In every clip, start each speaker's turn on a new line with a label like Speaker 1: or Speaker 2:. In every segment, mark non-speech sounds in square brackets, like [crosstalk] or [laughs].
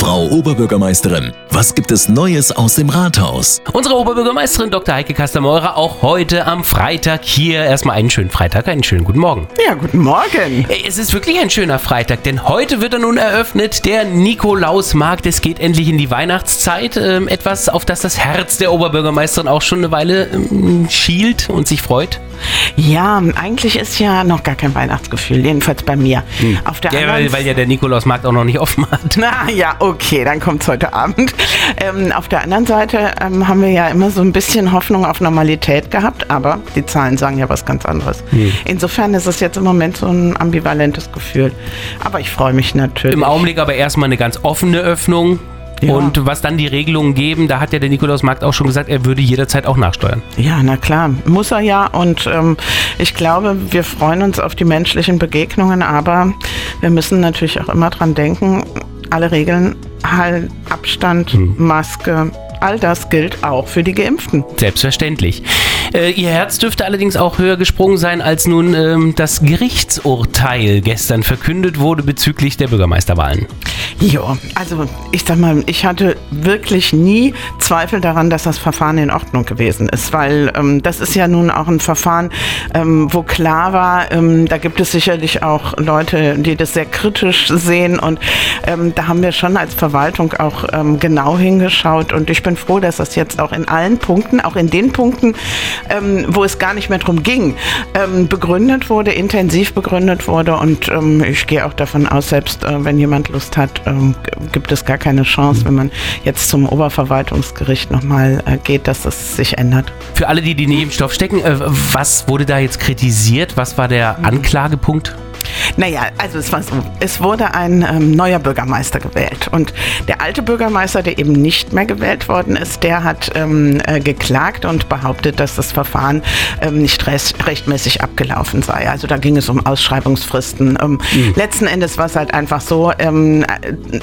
Speaker 1: Frau Oberbürgermeisterin, was gibt es Neues aus dem Rathaus?
Speaker 2: Unsere Oberbürgermeisterin Dr. Heike Kastermeurer auch heute am Freitag hier. Erstmal einen schönen Freitag, einen schönen guten Morgen.
Speaker 3: Ja, guten Morgen.
Speaker 2: Es ist wirklich ein schöner Freitag, denn heute wird er nun eröffnet, der Nikolausmarkt. Es geht endlich in die Weihnachtszeit. Ähm, etwas, auf das das Herz der Oberbürgermeisterin auch schon eine Weile ähm, schielt und sich freut.
Speaker 3: Ja, eigentlich ist ja noch gar kein Weihnachtsgefühl, jedenfalls bei mir.
Speaker 2: Hm. Auf der ja, weil, weil ja der Nikolausmarkt auch noch nicht offen hat. [laughs]
Speaker 3: Na ja, okay, dann kommt es heute Abend. Ähm, auf der anderen Seite ähm, haben wir ja immer so ein bisschen Hoffnung auf Normalität gehabt, aber die Zahlen sagen ja was ganz anderes. Hm. Insofern ist es jetzt im Moment so ein ambivalentes Gefühl. Aber ich freue mich natürlich.
Speaker 2: Im Augenblick aber erstmal eine ganz offene Öffnung. Ja. Und was dann die Regelungen geben, da hat ja der Nikolaus Markt auch schon gesagt, er würde jederzeit auch nachsteuern.
Speaker 3: Ja, na klar, muss er ja. Und ähm, ich glaube, wir freuen uns auf die menschlichen Begegnungen, aber wir müssen natürlich auch immer dran denken, alle Regeln, halt Abstand, hm. Maske, all das gilt auch für die Geimpften.
Speaker 2: Selbstverständlich. Äh, ihr Herz dürfte allerdings auch höher gesprungen sein, als nun ähm, das Gerichtsurteil gestern verkündet wurde bezüglich der Bürgermeisterwahlen.
Speaker 3: Ja, also ich sag mal, ich hatte wirklich nie Zweifel daran, dass das Verfahren in Ordnung gewesen ist, weil ähm, das ist ja nun auch ein Verfahren, ähm, wo klar war, ähm, da gibt es sicherlich auch Leute, die das sehr kritisch sehen und ähm, da haben wir schon als Verwaltung auch ähm, genau hingeschaut und ich bin froh, dass das jetzt auch in allen Punkten, auch in den Punkten, ähm, wo es gar nicht mehr darum ging, begründet wurde, intensiv begründet wurde. Und ich gehe auch davon aus, selbst äh, wenn jemand Lust hat, ähm, gibt es gar keine Chance, wenn man jetzt zum Oberverwaltungsgericht nochmal äh, geht, dass das sich ändert.
Speaker 2: Für alle, die die Nebenstoff stecken, äh, was wurde da jetzt kritisiert? Was war der Anklagepunkt?
Speaker 3: Naja, also es war so, es wurde ein ähm, neuer Bürgermeister gewählt und der alte Bürgermeister, der eben nicht mehr gewählt worden ist, der hat ähm, äh, geklagt und behauptet, dass das Verfahren ähm, nicht recht, rechtmäßig abgelaufen sei. Also da ging es um Ausschreibungsfristen. Mhm. Letzten Endes war es halt einfach so, ähm,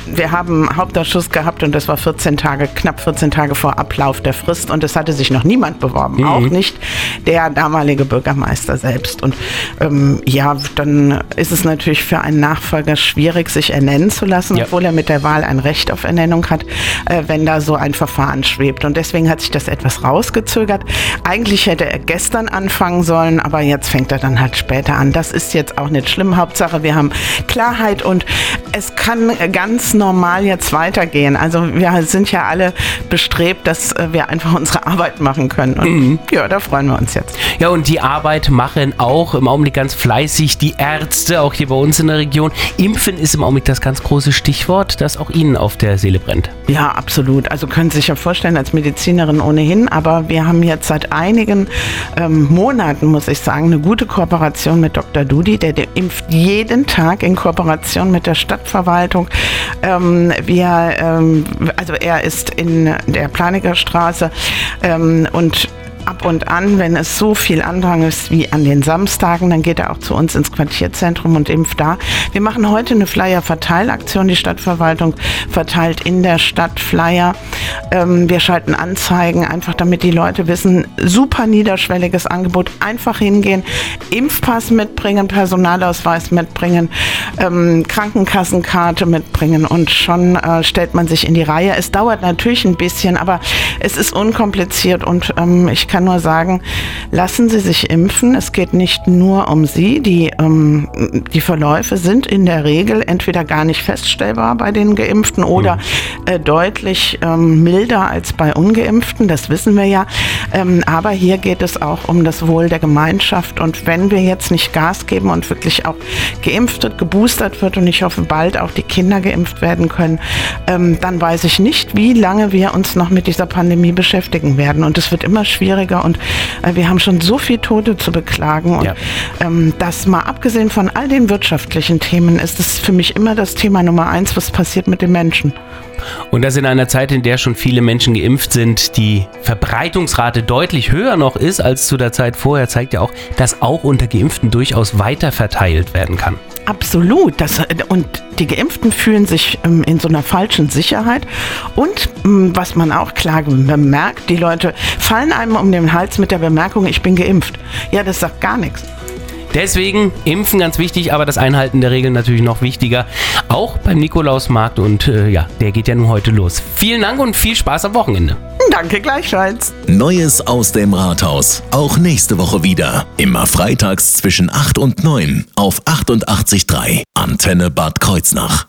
Speaker 3: wir haben Hauptausschuss gehabt und das war 14 Tage, knapp 14 Tage vor Ablauf der Frist und es hatte sich noch niemand beworben, mhm. auch nicht der damalige Bürgermeister selbst. Und ähm, ja, dann ist es natürlich für einen Nachfolger schwierig, sich ernennen zu lassen, ja. obwohl er mit der Wahl ein Recht auf Ernennung hat, äh, wenn da so ein Verfahren schwebt. Und deswegen hat sich das etwas rausgezögert. Eigentlich hätte er gestern anfangen sollen, aber jetzt fängt er dann halt später an. Das ist jetzt auch nicht schlimm. Hauptsache, wir haben Klarheit und es kann ganz normal jetzt weitergehen. Also wir sind ja alle bestrebt, dass äh, wir einfach unsere Arbeit machen können. Und mhm. ja, da freuen wir uns jetzt.
Speaker 2: Ja, und die Arbeit machen auch im Augenblick ganz fleißig die Ärzte Ärzte, auch hier bei uns in der Region. Impfen ist im Augenblick das ganz große Stichwort, das auch Ihnen auf der Seele brennt.
Speaker 3: Ja, absolut. Also können Sie sich ja vorstellen, als Medizinerin ohnehin, aber wir haben jetzt seit einigen ähm, Monaten, muss ich sagen, eine gute Kooperation mit Dr. Dudi, der, impft jeden Tag in Kooperation mit der Stadtverwaltung. Ähm, wir, ähm, also er ist in der Planiger Straße ähm, und ab und an, wenn es so viel Andrang ist wie an den Samstagen, dann geht er auch zu uns ins Quartierzentrum und impft da. Wir machen heute eine Flyer-Verteilaktion. Die Stadtverwaltung verteilt in der Stadt Flyer. Ähm, wir schalten Anzeigen, einfach damit die Leute wissen, super niederschwelliges Angebot. Einfach hingehen, Impfpass mitbringen, Personalausweis mitbringen, ähm, Krankenkassenkarte mitbringen und schon äh, stellt man sich in die Reihe. Es dauert natürlich ein bisschen, aber es ist unkompliziert und ähm, ich kann kann nur sagen, lassen Sie sich impfen. Es geht nicht nur um Sie. Die, ähm, die Verläufe sind in der Regel entweder gar nicht feststellbar bei den Geimpften oder mhm. äh, deutlich ähm, milder als bei Ungeimpften. Das wissen wir ja. Ähm, aber hier geht es auch um das Wohl der Gemeinschaft. Und wenn wir jetzt nicht Gas geben und wirklich auch geimpft wird, geboostert wird und ich hoffe bald auch die Kinder geimpft werden können, ähm, dann weiß ich nicht, wie lange wir uns noch mit dieser Pandemie beschäftigen werden. Und es wird immer schwieriger schwieriger und äh, wir haben schon so viele Tote zu beklagen. Und ja. ähm, das mal abgesehen von all den wirtschaftlichen Themen ist es für mich immer das Thema Nummer eins, was passiert mit den Menschen.
Speaker 2: Und das in einer Zeit, in der schon viele Menschen geimpft sind, die Verbreitungsrate deutlich höher noch ist als zu der Zeit vorher, zeigt ja auch, dass auch unter Geimpften durchaus weiter verteilt werden kann.
Speaker 3: Absolut. Das, und die Geimpften fühlen sich ähm, in so einer falschen Sicherheit. Und ähm, was man auch klar bemerkt, die Leute fallen einem um den Hals mit der Bemerkung, ich bin geimpft. Ja, das sagt gar nichts.
Speaker 2: Deswegen impfen ganz wichtig, aber das Einhalten der Regeln natürlich noch wichtiger. Auch beim Nikolausmarkt und äh, ja, der geht ja nun heute los. Vielen Dank und viel Spaß am Wochenende.
Speaker 3: Danke gleichfalls.
Speaker 1: Neues aus dem Rathaus. Auch nächste Woche wieder. Immer freitags zwischen 8 und 9 auf 88.3 Antenne Bad Kreuznach.